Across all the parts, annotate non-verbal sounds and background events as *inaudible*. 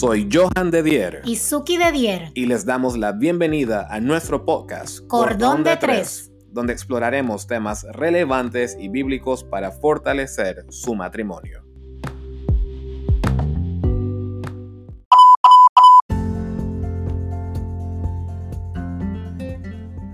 Soy Johan de Dier. Y Suki de Dier. Y les damos la bienvenida a nuestro podcast Cordón, de, Tres, donde exploraremos temas relevantes y bíblicos para fortalecer su matrimonio.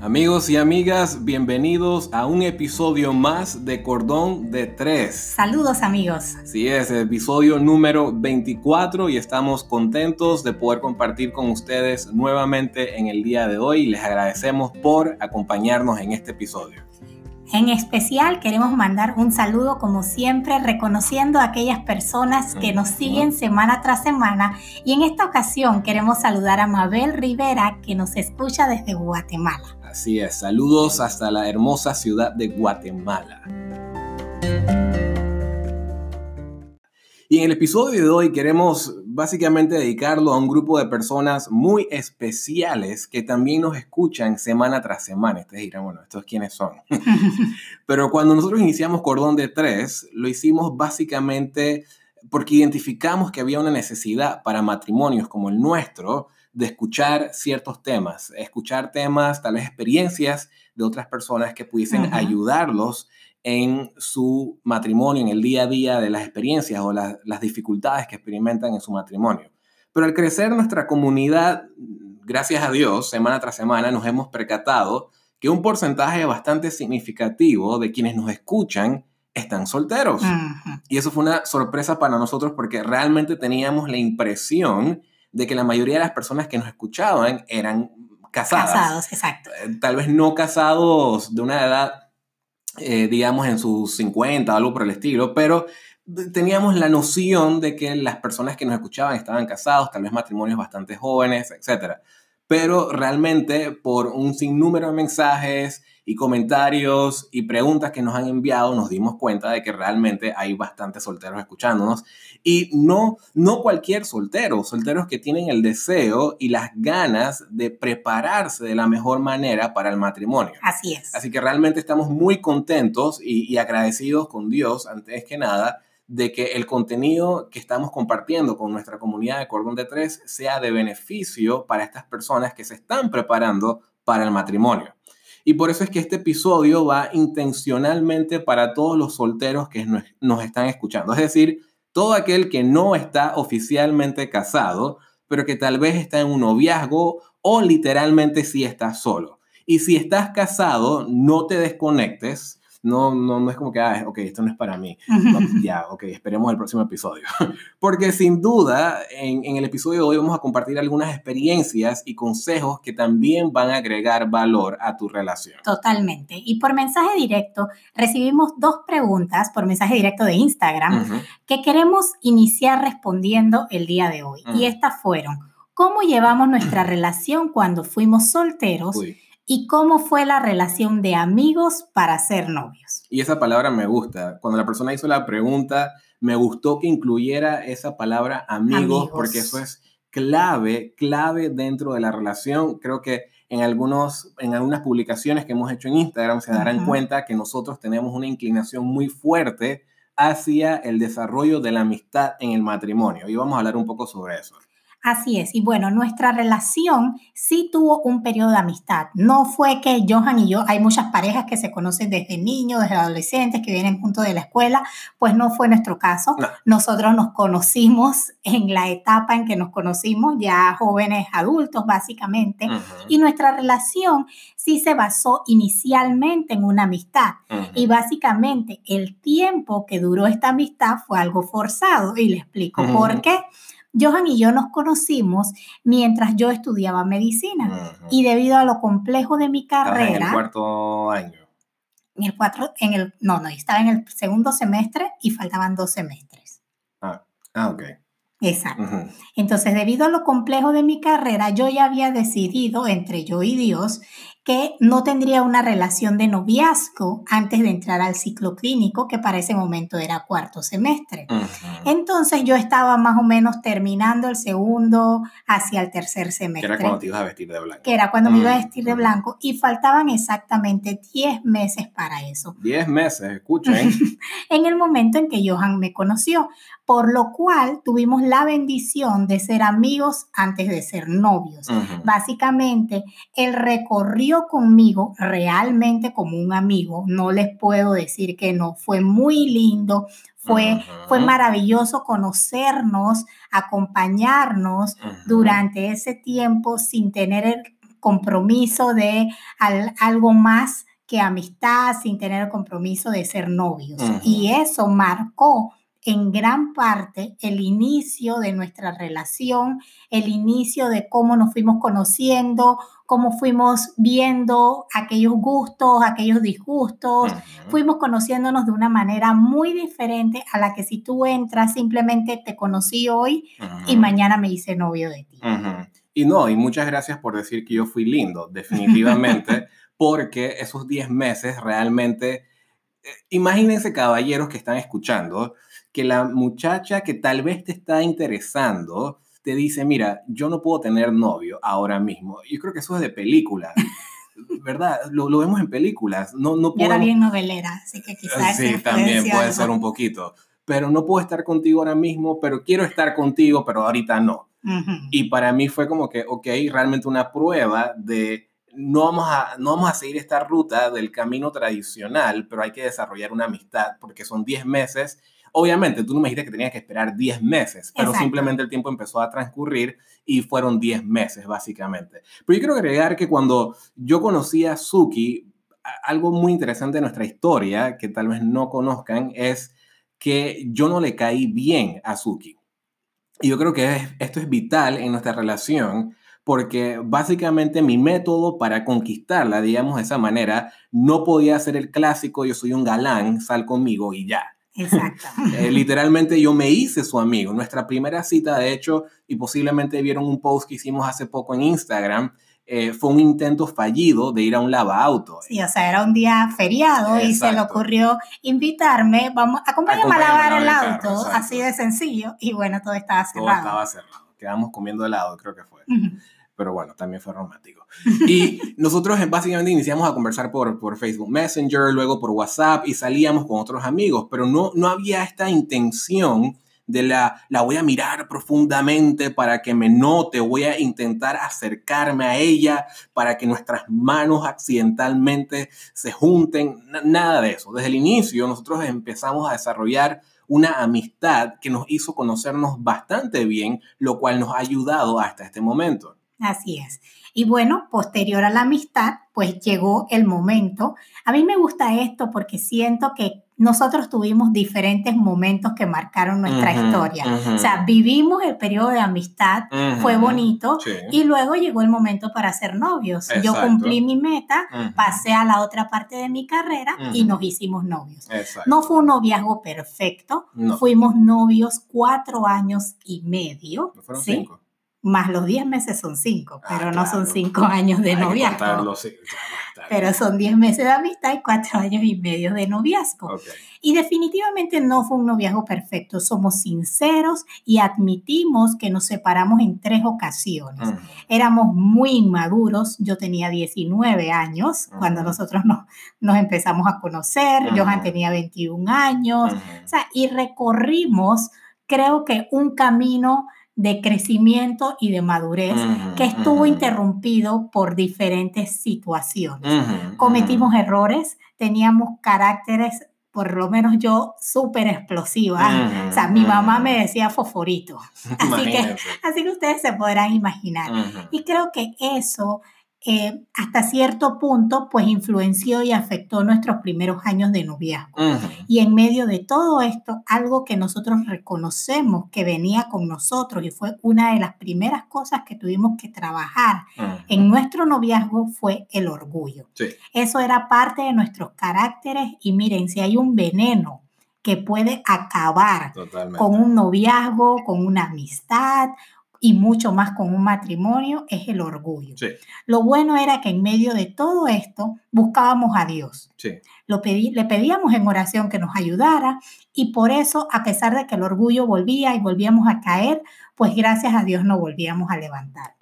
Amigos y amigas, bienvenidos a un episodio más de Cordón de Tres. Saludos amigos. Sí, es el episodio número 24 y estamos contentos de poder compartir con ustedes nuevamente en el día de hoy. Les agradecemos por acompañarnos en este episodio. En especial queremos mandar un saludo como siempre reconociendo a aquellas personas que nos siguen semana tras semana y en esta ocasión queremos saludar a Mabel Rivera que nos escucha desde Guatemala. Así es, saludos hasta la hermosa ciudad de Guatemala. Y en el episodio de hoy queremos básicamente dedicarlo a un grupo de personas muy especiales que también nos escuchan semana tras semana. Ustedes dirán, bueno, ¿estos quiénes son? *laughs* Pero cuando nosotros iniciamos Cordón de Tres, lo hicimos básicamente porque identificamos que había una necesidad para matrimonios como el nuestro de escuchar ciertos temas, escuchar temas, tal vez experiencias de otras personas que pudiesen ayudarlos en su matrimonio, en el día a día de las experiencias o las dificultades que experimentan en su matrimonio. Pero al crecer nuestra comunidad, gracias a Dios, semana tras semana nos hemos percatado que un porcentaje bastante significativo de quienes nos escuchan están solteros. Y eso fue una sorpresa para nosotros porque realmente teníamos la impresión de que la mayoría de las personas que nos escuchaban eran casadas. Casados, exacto. Eh, tal vez no casados de una edad eh, digamos, en sus 50 o algo por el estilo, pero teníamos la noción de que las personas que nos escuchaban estaban casados, tal vez matrimonios bastante jóvenes, etc. Pero realmente por un sinnúmero de mensajes y comentarios y preguntas que nos han enviado, nos dimos cuenta de que realmente hay bastantes solteros escuchándonos. Y no, no cualquier soltero, solteros que tienen el deseo y las ganas de prepararse de la mejor manera para el matrimonio. Así es. Así que realmente estamos muy contentos y, y agradecidos con Dios, antes que nada, de que el contenido que estamos compartiendo con nuestra comunidad de Cordón de Tres sea de beneficio para estas personas que se están preparando para el matrimonio. Y por eso es que este episodio va intencionalmente para todos los solteros que nos están escuchando. Es decir, todo aquel que no está oficialmente casado, pero que tal vez está en un noviazgo o literalmente sí está solo. Y si estás casado, no te desconectes no, no, no es como que, ah, ok, esto no es para mí. ya, ok, esperemos el próximo episodio. *laughs* Porque sin duda, en, en, el episodio de hoy vamos a compartir algunas experiencias y consejos que también van a agregar valor a tu relación. Totalmente. Y por mensaje directo, recibimos dos preguntas por mensaje directo de Instagram que queremos iniciar respondiendo el día de hoy. Y estas fueron, ¿cómo llevamos nuestra *clears throat* relación cuando fuimos solteros? Y cómo fue la relación de amigos para ser novios. Y esa palabra me gusta. Cuando la persona hizo la pregunta, me gustó que incluyera esa palabra amigos, porque eso es clave, clave dentro de la relación. Creo que en, algunos, en algunas publicaciones que hemos hecho en Instagram se darán cuenta que nosotros tenemos una inclinación muy fuerte hacia el desarrollo de la amistad en el matrimonio. Y vamos a hablar un poco sobre eso. Así es, y bueno, nuestra relación sí tuvo un periodo de amistad. No fue que Johan y yo, hay muchas parejas que se conocen desde niños, desde adolescentes, que vienen juntos de la escuela, pues no fue nuestro caso. Nosotros nos conocimos en la etapa en que nos conocimos, ya jóvenes adultos básicamente, y nuestra relación sí se basó inicialmente en una amistad. Y básicamente el tiempo que duró esta amistad fue algo forzado, y le explico por qué. Johan y yo nos conocimos mientras yo estudiaba medicina y debido a lo complejo de mi carrera. En el cuarto año. En el cuatro, en el, no, no, estaba en el segundo semestre y faltaban dos semestres. Ah, ah ok. Exacto. Entonces, debido a lo complejo de mi carrera, yo ya había decidido entre yo y Dios que no tendría una relación de noviazgo antes de entrar al ciclo clínico, que para ese momento era cuarto semestre. Entonces yo estaba más o menos terminando el segundo hacia el tercer semestre. Que era cuando te ibas a vestir de blanco. Que era cuando me iba a vestir de blanco y faltaban exactamente 10 meses para eso. 10 meses, escuchen. *laughs* en el momento en que Johan me conoció por lo cual tuvimos la bendición de ser amigos antes de ser novios. Básicamente, él recorrió conmigo realmente como un amigo, no les puedo decir que no, fue muy lindo, fue, fue maravilloso conocernos, acompañarnos durante ese tiempo sin tener el compromiso de algo más que amistad, sin tener el compromiso de ser novios. Y eso marcó en gran parte el inicio de nuestra relación, el inicio de cómo nos fuimos conociendo, cómo fuimos viendo aquellos gustos, aquellos disgustos, fuimos conociéndonos de una manera muy diferente a la que si tú entras simplemente te conocí hoy y mañana me hice novio de ti. Y no, y muchas gracias por decir que yo fui lindo, *laughs* definitivamente, porque esos 10 meses realmente, eh, imagínense caballeros que están escuchando, que la muchacha que tal vez te está interesando te dice, mira, yo no puedo tener novio ahora mismo. Yo creo que eso es de película. *laughs* ¿Verdad? Lo, lo, vemos en películas. No, no podemos... Era bien novelera, así que quizás. Sí, también puede ser un poquito. Pero no puedo estar contigo ahora mismo, pero quiero estar contigo, pero ahorita no. Y para mí fue como que, ok, realmente una prueba de no vamos, a, no vamos a seguir esta ruta del camino tradicional, pero hay que desarrollar una amistad porque son 10 meses Obviamente, tú no me dijiste que tenías que esperar 10 meses, pero simplemente el tiempo empezó a transcurrir y fueron 10 meses, básicamente. Pero yo quiero agregar que cuando yo conocí a Suki, algo muy interesante de nuestra historia, que tal vez no conozcan, es que yo no le caí bien a Suki. Y yo creo que esto es vital en nuestra relación porque básicamente mi método para conquistarla, digamos de esa manera, no podía ser el clásico, yo soy un galán, sal conmigo y ya. Exacto. *laughs* Eh, literalmente yo me hice su amigo. Nuestra primera cita, de hecho, y posiblemente vieron un post que hicimos hace poco en Instagram, eh, fue un intento fallido de ir a un lava auto. Sí, o sea, era un día feriado y se le ocurrió invitarme, vamos, acompáñame, a lavar el auto, así de sencillo, y bueno, todo estaba cerrado. Todo estaba cerrado. Quedamos comiendo helado, creo que fue pero bueno, también fue romántico. Y *laughs* nosotros básicamente iniciamos a conversar por, por Facebook Messenger, luego por WhatsApp y salíamos con otros amigos, pero no, no había esta intención de la, la voy a mirar profundamente para que me note, voy a intentar acercarme a ella para que nuestras manos accidentalmente se junten, nada de eso. Desde el inicio nosotros empezamos a desarrollar una amistad que nos hizo conocernos bastante bien, lo cual nos ha ayudado hasta este momento. Así es. Y bueno, posterior a la amistad, pues llegó el momento. A mí me gusta esto porque siento que nosotros tuvimos diferentes momentos que marcaron nuestra historia. O sea, vivimos el periodo de amistad, fue bonito, y luego llegó el momento para ser novios. Yo cumplí mi meta, pasé a la otra parte de mi carrera y nos hicimos novios. No fue un noviazgo perfecto, fuimos novios cuatro años y medio. fueron cinco más los 10 meses son 5, ah, pero no son 5 años de noviazgo. pero son 10 meses de amistad y 4 años y medio de noviazgo. Y definitivamente no fue un noviazgo perfecto. Somos sinceros y admitimos que nos separamos en tres ocasiones. Éramos muy inmaduros. Yo tenía 19 años cuando nosotros nos, nos empezamos a conocer. Johan tenía 21 años. O sea, y recorrimos, creo que un camino de crecimiento y de madurez que estuvo interrumpido por diferentes situaciones. Cometimos errores, teníamos caracteres, por lo menos yo, súper explosivas. o sea, mi mamá me decía fosforito. *laughs* Así que, así que ustedes se podrán imaginar. Y creo que eso eh, hasta cierto punto, pues influenció y afectó nuestros primeros años de noviazgo. Y en medio de todo esto, algo que nosotros reconocemos que venía con nosotros y fue una de las primeras cosas que tuvimos que trabajar en nuestro noviazgo fue el orgullo. Eso era parte de nuestros caracteres y miren, si hay un veneno que puede acabar con un noviazgo, con una amistad, y mucho más con un matrimonio es el orgullo. Lo bueno era que en medio de todo esto buscábamos a Dios. Lo pedí, le pedíamos en oración que nos ayudara y por eso, a pesar de que el orgullo volvía y volvíamos a caer, pues gracias a Dios nos volvíamos a levantar.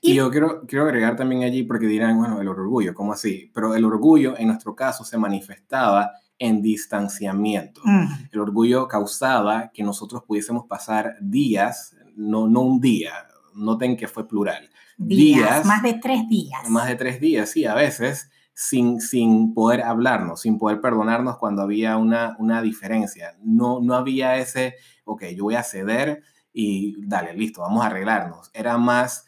Y, yo quiero, quiero agregar también allí, porque dirán, bueno, el orgullo, ¿cómo así? Pero el orgullo en nuestro caso se manifestaba en distanciamiento. El orgullo causaba que nosotros pudiésemos pasar días no, no un día, noten que fue plural. Días, más de tres días. Más de tres días, sí, a veces, sin, sin poder hablarnos, sin poder perdonarnos cuando había una, una diferencia. No, no había ese, ok, yo voy a ceder y dale, listo, vamos a arreglarnos. Era más,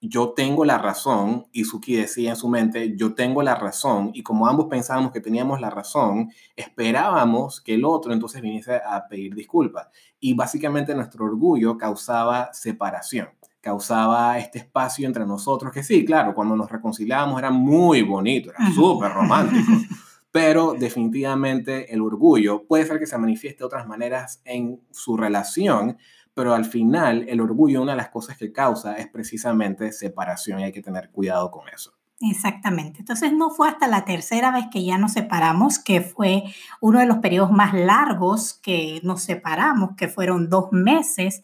yo tengo la razón, y Suki decía en su mente, yo tengo la razón, y como ambos pensábamos que teníamos la razón, esperábamos que el otro entonces viniese a pedir disculpas. Y básicamente nuestro orgullo causaba separación, causaba este espacio entre nosotros, que sí, claro, cuando nos reconciliábamos era muy bonito, era súper romántico. *laughs* pero definitivamente el orgullo puede ser que se manifieste de otras maneras en su relación, pero al final el orgullo, una de las cosas que causa es precisamente separación y hay que tener cuidado con eso. Exactamente. Entonces no fue hasta la tercera vez que ya nos separamos, que fue uno de los periodos más largos que nos separamos, que fueron dos meses,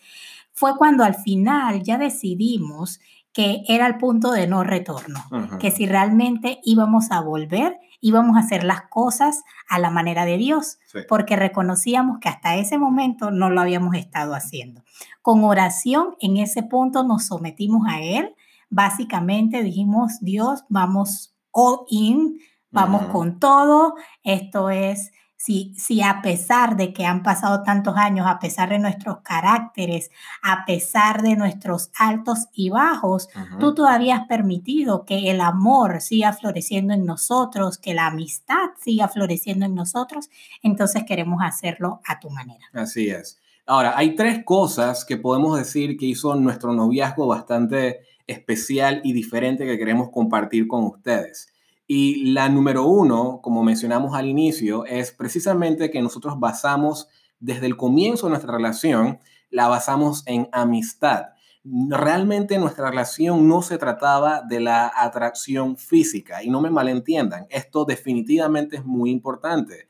fue cuando al final ya decidimos que era el punto de no retorno, que si realmente íbamos a volver, íbamos a hacer las cosas a la manera de Dios, porque reconocíamos que hasta ese momento no lo habíamos estado haciendo. Con oración, en ese punto nos sometimos a Él, básicamente dijimos, Dios, vamos all in, vamos con todo, esto es si, a pesar de que han pasado tantos años, a pesar de nuestros caracteres, a pesar de nuestros altos y bajos, tú todavía has permitido que el amor siga floreciendo en nosotros, que la amistad siga floreciendo en nosotros, entonces queremos hacerlo a tu manera. Así es. Ahora, hay tres cosas que podemos decir que hizo nuestro noviazgo bastante especial y diferente que queremos compartir con ustedes. Y la número uno, como mencionamos al inicio, es precisamente que nosotros basamos desde el comienzo de nuestra relación, la basamos en amistad. Realmente nuestra relación no se trataba de la atracción física y no me malentiendan, esto definitivamente es muy importante,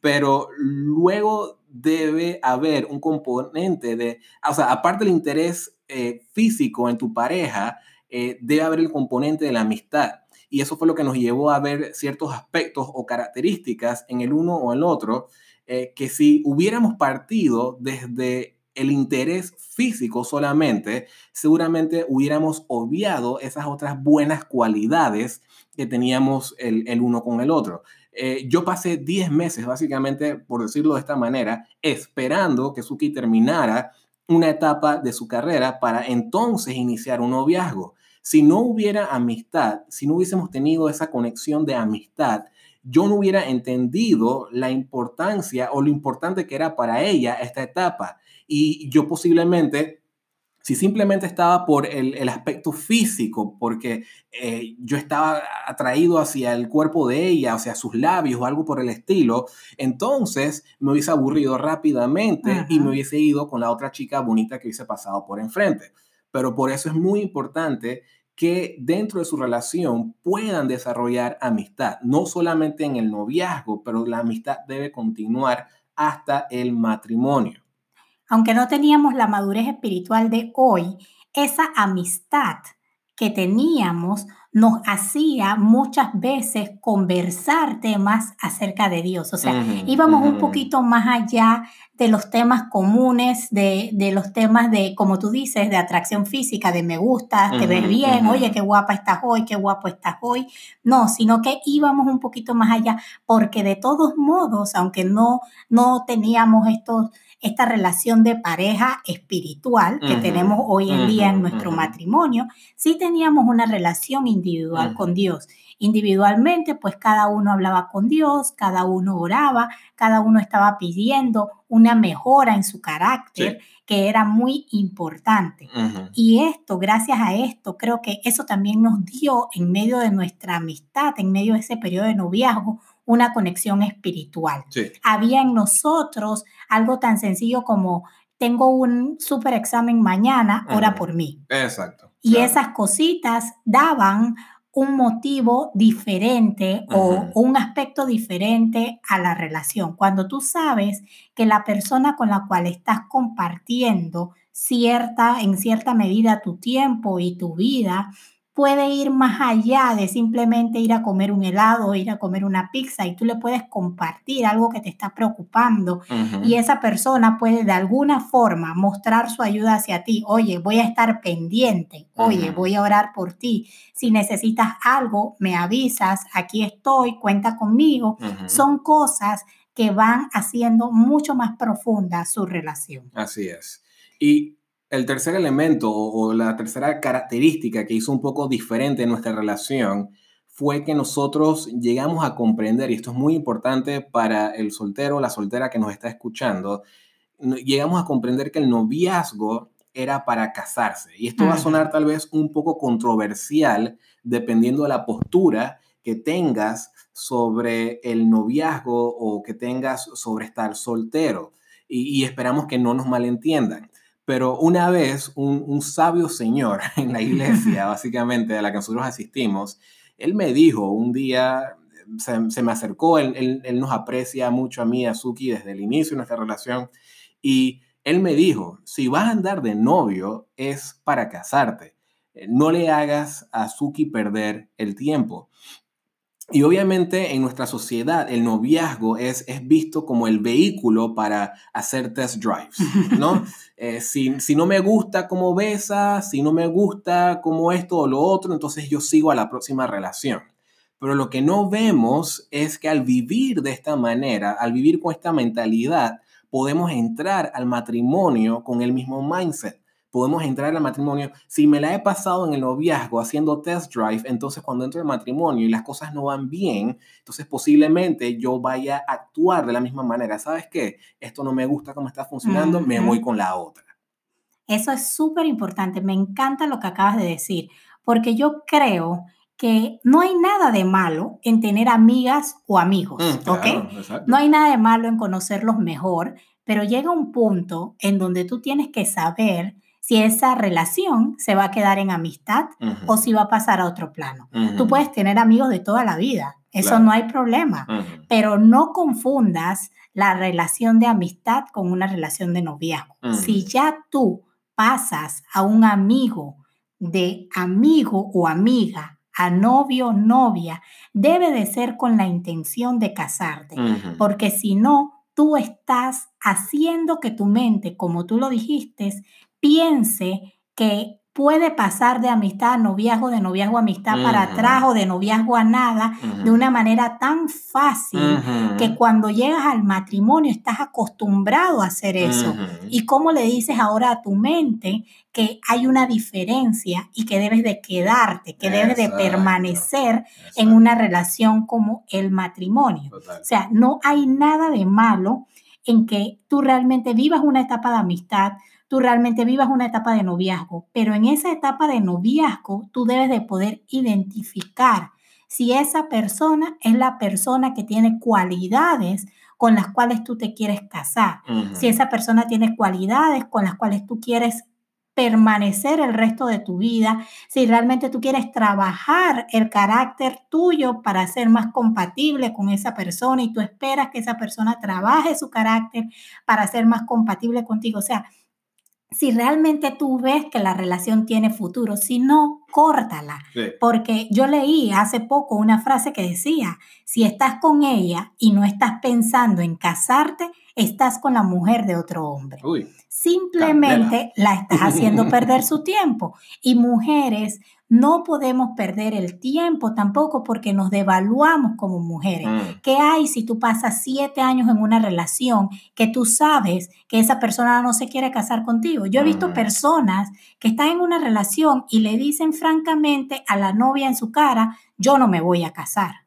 pero luego debe haber un componente de, o sea, aparte del interés eh, físico en tu pareja, eh, debe haber el componente de la amistad. Y eso fue lo que nos llevó a ver ciertos aspectos o características en el uno o el otro, eh, que si hubiéramos partido desde el interés físico solamente, seguramente hubiéramos obviado esas otras buenas cualidades que teníamos el, el uno con el otro. Eh, yo pasé 10 meses, básicamente, por decirlo de esta manera, esperando que Suki terminara una etapa de su carrera para entonces iniciar un noviazgo. Si no hubiera amistad, si no hubiésemos tenido esa conexión de amistad, yo no hubiera entendido la importancia o lo importante que era para ella esta etapa. Y yo posiblemente, si simplemente estaba por el, aspecto físico, porque eh, yo estaba atraído hacia el cuerpo de ella, hacia sus labios o algo por el estilo, entonces me hubiese aburrido rápidamente y me hubiese ido con la otra chica bonita que hubiese pasado por enfrente. Pero por eso es muy importante que dentro de su relación puedan desarrollar amistad, no solamente en el noviazgo, pero la amistad debe continuar hasta el matrimonio. Aunque no teníamos la madurez espiritual de hoy, esa amistad que teníamos nos hacía muchas veces conversar temas acerca de Dios. O sea, íbamos un poquito más allá de los temas comunes, de, los temas de, como tú dices, de atracción física, de me gusta, te ves bien, oye, qué guapa estás hoy, qué guapo estás hoy. No, sino que íbamos un poquito más allá, porque de todos modos, aunque no, no teníamos estos esta relación de pareja espiritual que tenemos hoy en día en nuestro matrimonio, sí teníamos una relación individual con Dios. Individualmente, pues cada uno hablaba con Dios, cada uno oraba, cada uno estaba pidiendo una mejora en su carácter, que era muy importante. Y esto, gracias a esto, creo que eso también nos dio en medio de nuestra amistad, en medio de ese periodo de noviazgo, una conexión espiritual. Había en nosotros algo tan sencillo como tengo un super examen mañana, ora por mí. Exacto. Y esas cositas daban un motivo diferente o un aspecto diferente a la relación. Cuando tú sabes que la persona con la cual estás compartiendo cierta, en cierta medida tu tiempo y tu vida, puede ir más allá de simplemente ir a comer un helado o ir a comer una pizza y tú le puedes compartir algo que te está preocupando y esa persona puede de alguna forma mostrar su ayuda hacia ti. Oye, voy a estar pendiente. Oye, voy a orar por ti. Si necesitas algo, me avisas. Aquí estoy, cuenta conmigo. Son cosas que van haciendo mucho más profunda su relación. Así es. Y el tercer elemento o, la tercera característica que hizo un poco diferente nuestra relación fue que nosotros llegamos a comprender, y esto es muy importante para el soltero o la soltera que nos está escuchando, llegamos a comprender que el noviazgo era para casarse. Y esto va a sonar tal vez un poco controversial dependiendo de la postura que tengas sobre el noviazgo o que tengas sobre estar soltero. y esperamos que no nos malentiendan. Pero una vez un, sabio señor *laughs* en la iglesia, *laughs* básicamente, a la que nosotros asistimos, él me dijo un día, se, me acercó, él, nos aprecia mucho a mí, a Suki, desde el inicio de nuestra relación, y él me dijo, si vas a andar de novio es para casarte, no le hagas a Suki perder el tiempo. Y obviamente en nuestra sociedad el noviazgo es, es visto como el vehículo para hacer test drives, *laughs* ¿no? Eh, si, si, no me gusta cómo besa, si no me gusta cómo esto o lo otro, entonces yo sigo a la próxima relación. Pero lo que no vemos es que al vivir de esta manera, al vivir con esta mentalidad, podemos entrar al matrimonio con el mismo mindset podemos entrar al matrimonio. Si me la he pasado en el noviazgo haciendo test drive, entonces cuando entro al matrimonio y las cosas no van bien, entonces posiblemente yo vaya a actuar de la misma manera. ¿Sabes qué? Esto no me gusta cómo está funcionando, me voy con la otra. Eso es súper importante. Me encanta lo que acabas de decir, porque yo creo que no hay nada de malo en tener amigas o amigos, mm, ¿ok? No hay nada de malo en conocerlos mejor, pero llega un punto en donde tú tienes que saber si esa relación se va a quedar en amistad o si va a pasar a otro plano. Tú puedes tener amigos de toda la vida, eso no hay problema, pero no confundas la relación de amistad con una relación de noviazgo. Si ya tú pasas a un amigo de amigo o amiga a novio o novia, debe de ser con la intención de casarte, porque si no, tú estás haciendo que tu mente, como tú lo dijiste, piense que puede pasar de amistad a noviazgo, de noviazgo a amistad para atrás o de noviazgo a nada de una manera tan fácil que cuando llegas al matrimonio estás acostumbrado a hacer eso. ¿Y cómo le dices ahora a tu mente que hay una diferencia y que debes de quedarte, que debes de permanecer en una relación como el matrimonio? O sea, no hay nada de malo en que tú realmente vivas una etapa de amistad, tú realmente vivas una etapa de noviazgo, pero en esa etapa de noviazgo tú debes de poder identificar si esa persona es la persona que tiene cualidades con las cuales tú te quieres casar, si esa persona tiene cualidades con las cuales tú quieres permanecer el resto de tu vida, si realmente tú quieres trabajar el carácter tuyo para ser más compatible con esa persona y tú esperas que esa persona trabaje su carácter para ser más compatible contigo. O sea, si realmente tú ves que la relación tiene futuro, si no, córtala. Porque yo leí hace poco una frase que decía, si estás con ella y no estás pensando en casarte, estás con la mujer de otro hombre. Simplemente la estás haciendo *laughs* perder su tiempo. Y mujeres, no podemos perder el tiempo tampoco porque nos devaluamos como mujeres. Mm. ¿Qué hay si tú pasas siete años en una relación que tú sabes que esa persona no se quiere casar contigo? Yo he visto mm. personas que están en una relación y le dicen francamente a la novia en su cara, yo no me voy a casar.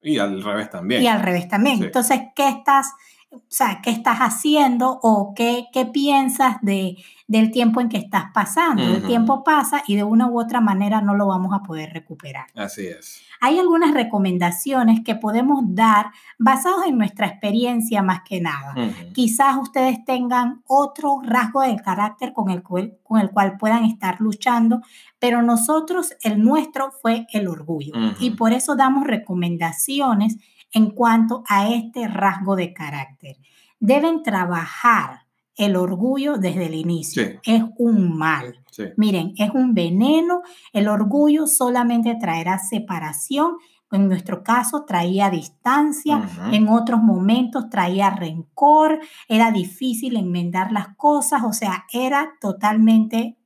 Y al revés también. Y al revés también. Entonces, ¿qué estás o sea, qué estás haciendo o qué, qué piensas de, del tiempo en que estás pasando. El tiempo pasa y de una u otra manera no lo vamos a poder recuperar. Así es. Hay algunas recomendaciones que podemos dar basados en nuestra experiencia más que nada. Ujú. Quizás ustedes tengan otro rasgo del carácter con el, cual, con el cual puedan estar luchando, pero nosotros, el nuestro fue el orgullo. Y por eso damos recomendaciones en cuanto a este rasgo de carácter. Deben trabajar el orgullo desde el inicio. Sí. Es un mal. Sí. Miren, es un veneno. El orgullo solamente traerá separación. En nuestro caso traía distancia, en otros momentos traía rencor, era difícil enmendar las cosas, o sea, era totalmente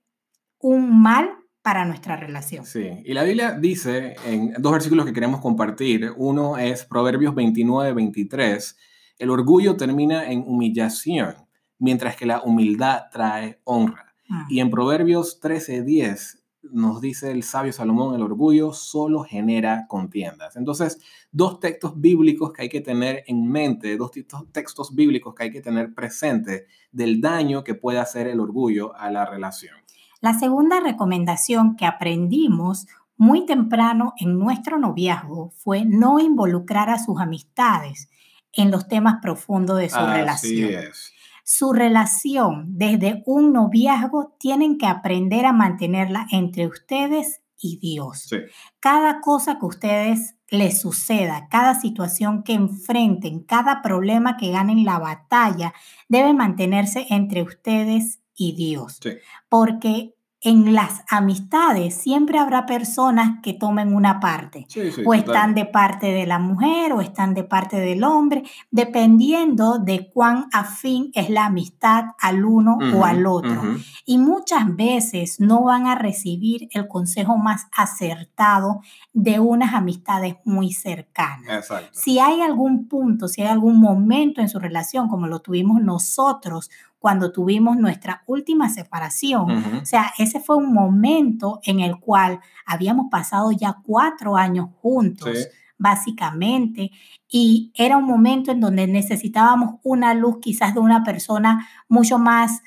un mal para nuestra relación. Sí, y la Biblia dice en dos versículos que queremos compartir. Uno es Proverbios 29, 23. El orgullo termina en humillación, mientras que la humildad trae honra. Ah, Y en Proverbios 13, 10 nos dice el sabio Salomón, el orgullo solo genera contiendas. Entonces, dos textos bíblicos que hay que tener en mente, dos textos- textos bíblicos que hay que tener presente del daño que puede hacer el orgullo a la relación. La segunda recomendación que aprendimos muy temprano en nuestro noviazgo fue no involucrar a sus amistades en los temas profundos de su Así relación. es. Su relación desde un noviazgo tienen que aprender a mantenerla entre ustedes y Dios. Sí. Cada cosa que ustedes les suceda, cada situación que enfrenten, cada problema que ganen la batalla, debe mantenerse entre ustedes y Dios. Sí. Porque en las amistades siempre habrá personas que tomen una parte Sí, sí, o están de parte de la mujer o están de parte del hombre, dependiendo de cuán afín es la amistad al uno o al otro. Y muchas veces no van a recibir el consejo más acertado de unas amistades muy cercanas. Exacto. Si hay algún punto, si hay algún momento en su relación, como lo tuvimos nosotros cuando tuvimos nuestra última separación, Ujú. o sea, ese fue un momento en el cual habíamos pasado ya cuatro años juntos, Sí. básicamente, y era un momento en donde necesitábamos una luz quizás de una persona mucho más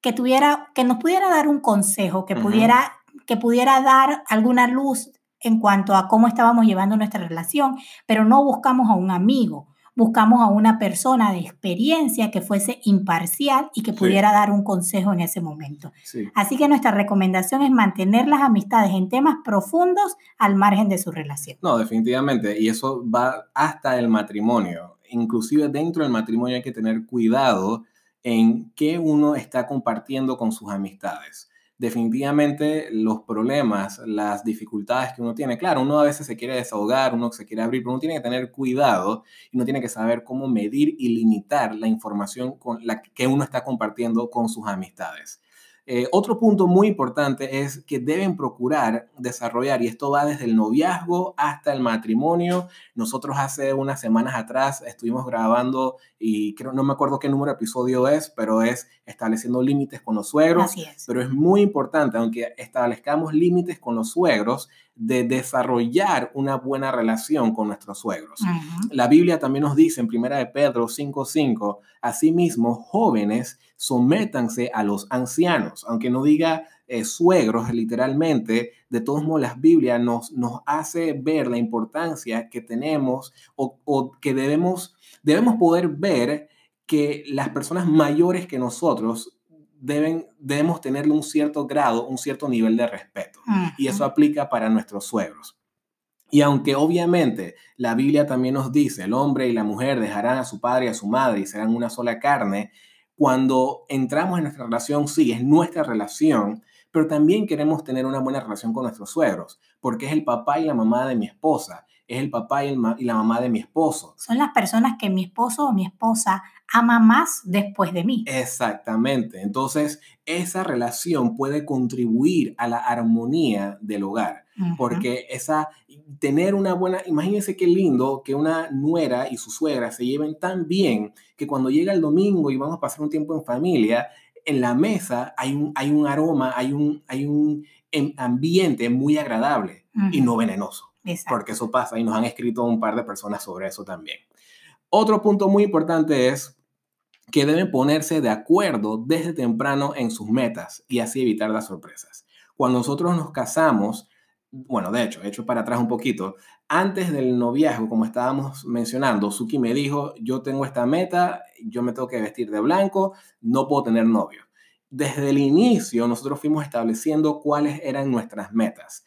que tuviera, que nos pudiera dar un consejo, que pudiera, que pudiera dar alguna luz en cuanto a cómo estábamos llevando nuestra relación, pero no buscamos a un amigo, buscamos a una persona de experiencia que fuese imparcial y que Sí. pudiera dar un consejo en ese momento. Sí. Así que nuestra recomendación es mantener las amistades en temas profundos al margen de su relación. No, definitivamente. Y eso va hasta el matrimonio. Inclusive dentro del matrimonio hay que tener cuidado en qué uno está compartiendo con sus amistades. Definitivamente los problemas, las dificultades que uno tiene, claro, uno a veces se quiere desahogar, uno se quiere abrir, pero uno tiene que tener cuidado y uno tiene que saber cómo medir y limitar la información que uno está compartiendo con sus amistades. Eh, otro punto muy importante es que deben procurar desarrollar, y esto va desde el noviazgo hasta el matrimonio. Nosotros hace unas semanas atrás estuvimos grabando, y creo, no me acuerdo qué número de episodio es, pero es estableciendo límites con los suegros. Así es. Pero es muy importante, aunque establezcamos límites con los suegros, de desarrollar una buena relación con nuestros suegros. La Biblia también nos dice en 1 de Pedro 5:5, asimismo, jóvenes, sométanse a los ancianos, aunque no diga eh, suegros literalmente, de todos modos la Biblia nos, nos hace ver la importancia que tenemos o, o que debemos, debemos poder ver que las personas mayores que nosotros deben, debemos tenerle un cierto grado, un cierto nivel de respeto. Y eso aplica para nuestros suegros. Y aunque obviamente la Biblia también nos dice, el hombre y la mujer dejarán a su padre y a su madre y serán una sola carne, cuando entramos en nuestra relación, sí, es nuestra relación, pero también queremos tener una buena relación con nuestros suegros, porque es el papá y la mamá de mi esposa, es el papá y, el ma- y la mamá de mi esposo. Son las personas que mi esposo o mi esposa ama más después de mí. Exactamente. Entonces, esa relación puede contribuir a la armonía del hogar. Porque esa tener una buena, imagínense qué lindo que una nuera y su suegra se lleven tan bien que cuando llega el domingo y vamos a pasar un tiempo en familia, en la mesa hay un, hay un aroma, hay un, hay un em- ambiente muy agradable y no venenoso, Exacto. porque eso pasa y nos han escrito un par de personas sobre eso también. Otro punto muy importante es que deben ponerse de acuerdo desde temprano en sus metas y así evitar las sorpresas. Cuando nosotros nos casamos, bueno, de hecho, hecho para atrás un poquito, antes del noviazgo, como estábamos mencionando, Suki me dijo, yo tengo esta meta, yo me tengo que vestir de blanco, no puedo tener novio. Desde el inicio, nosotros fuimos estableciendo cuáles eran nuestras metas.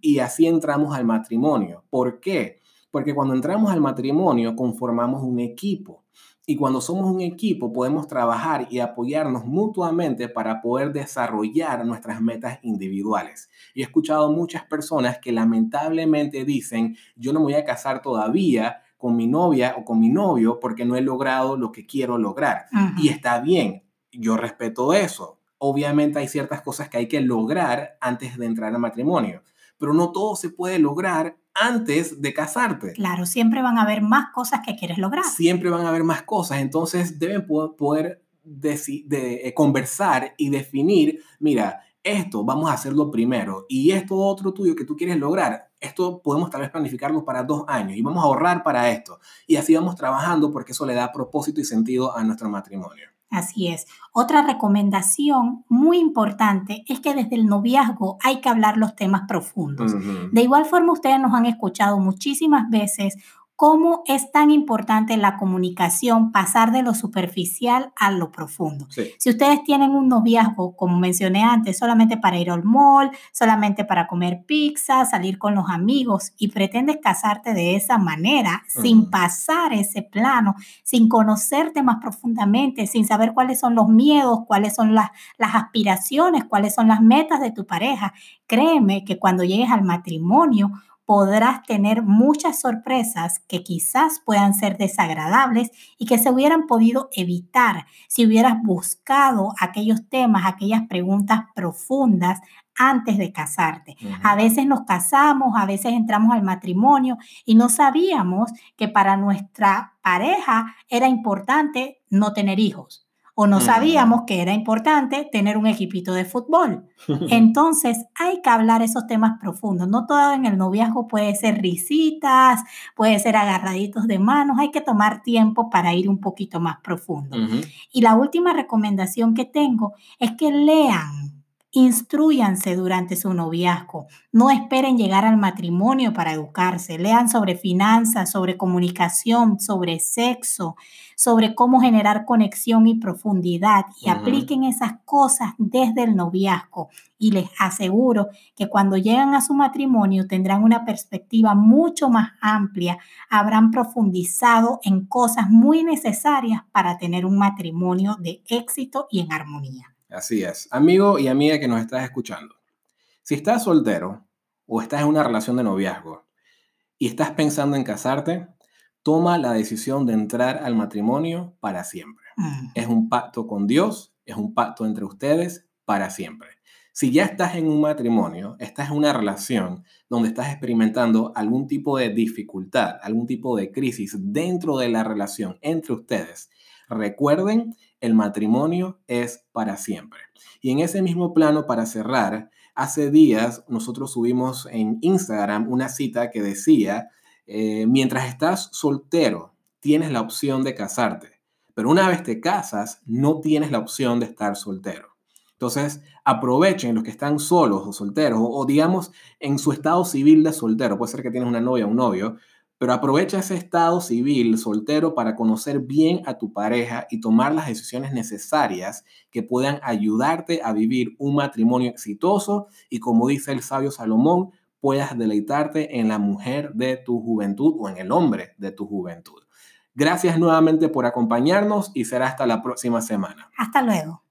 Y así entramos al matrimonio. ¿Por qué? Porque cuando entramos al matrimonio conformamos un equipo. Y cuando somos un equipo podemos trabajar y apoyarnos mutuamente para poder desarrollar nuestras metas individuales. Y he escuchado muchas personas que lamentablemente dicen, yo no me voy a casar todavía con mi novia o con mi novio porque no he logrado lo que quiero lograr. Y está bien, yo respeto eso. Obviamente hay ciertas cosas que hay que lograr antes de entrar al matrimonio, pero no todo se puede lograr antes de casarte. Claro, siempre van a haber más cosas que quieres lograr. Siempre van a haber más cosas, entonces deben poder de, eh, conversar y definir, mira, esto vamos a hacerlo primero y esto otro tuyo que tú quieres lograr, esto podemos tal vez planificarlo para dos años y vamos a ahorrar para esto. Y así vamos trabajando porque eso le da propósito y sentido a nuestro matrimonio. Así es. Otra recomendación muy importante es que desde el noviazgo hay que hablar los temas profundos. De igual forma, ustedes nos han escuchado muchísimas veces cómo es tan importante la comunicación, pasar de lo superficial a lo profundo. Si ustedes tienen un noviazgo, como mencioné antes, solamente para ir al mall, solamente para comer pizza, salir con los amigos y pretendes casarte de esa manera, sin pasar ese plano, sin conocerte más profundamente, sin saber cuáles son los miedos, cuáles son las, las aspiraciones, cuáles son las metas de tu pareja, créeme que cuando llegues al matrimonio, podrás tener muchas sorpresas que quizás puedan ser desagradables y que se hubieran podido evitar si hubieras buscado aquellos temas, aquellas preguntas profundas antes de casarte. A veces nos casamos, a veces entramos al matrimonio y no sabíamos que para nuestra pareja era importante no tener hijos o no sabíamos que era importante tener un equipito de fútbol. *laughs* Entonces hay que hablar esos temas profundos. No todo en el noviazgo puede ser risitas, puede ser agarraditos de manos, hay que tomar tiempo para ir un poquito más profundo. Y la última recomendación que tengo es que lean Instruyanse durante su noviazgo. No esperen llegar al matrimonio para educarse. Lean sobre finanzas, sobre comunicación, sobre sexo, sobre cómo generar conexión y profundidad y apliquen esas cosas desde el noviazgo. Y les aseguro que cuando llegan a su matrimonio tendrán una perspectiva mucho más amplia, habrán profundizado en cosas muy necesarias para tener un matrimonio de éxito y en armonía. Así es. Amigo y amiga que nos estás escuchando. Si estás soltero o estás en una relación de noviazgo y estás pensando en casarte, toma la decisión de entrar al matrimonio para siempre. Mm. Es un pacto con Dios, es un pacto entre ustedes para siempre. Si ya estás en un matrimonio, estás en una relación donde estás experimentando algún tipo de dificultad, algún tipo de crisis dentro de la relación entre ustedes, recuerden el matrimonio es para siempre. Y en ese mismo plano, para cerrar, hace días nosotros subimos en Instagram una cita que decía, eh, mientras estás soltero, tienes la opción de casarte, pero una vez te casas, no tienes la opción de estar soltero. Entonces, aprovechen los que están solos o solteros, o, o digamos en su estado civil de soltero, puede ser que tienes una novia o un novio, pero aprovecha ese estado civil soltero para conocer bien a tu pareja y tomar las decisiones necesarias que puedan ayudarte a vivir un matrimonio exitoso y como dice el sabio Salomón, puedas deleitarte en la mujer de tu juventud o en el hombre de tu juventud. Gracias nuevamente por acompañarnos y será hasta la próxima semana. Hasta luego.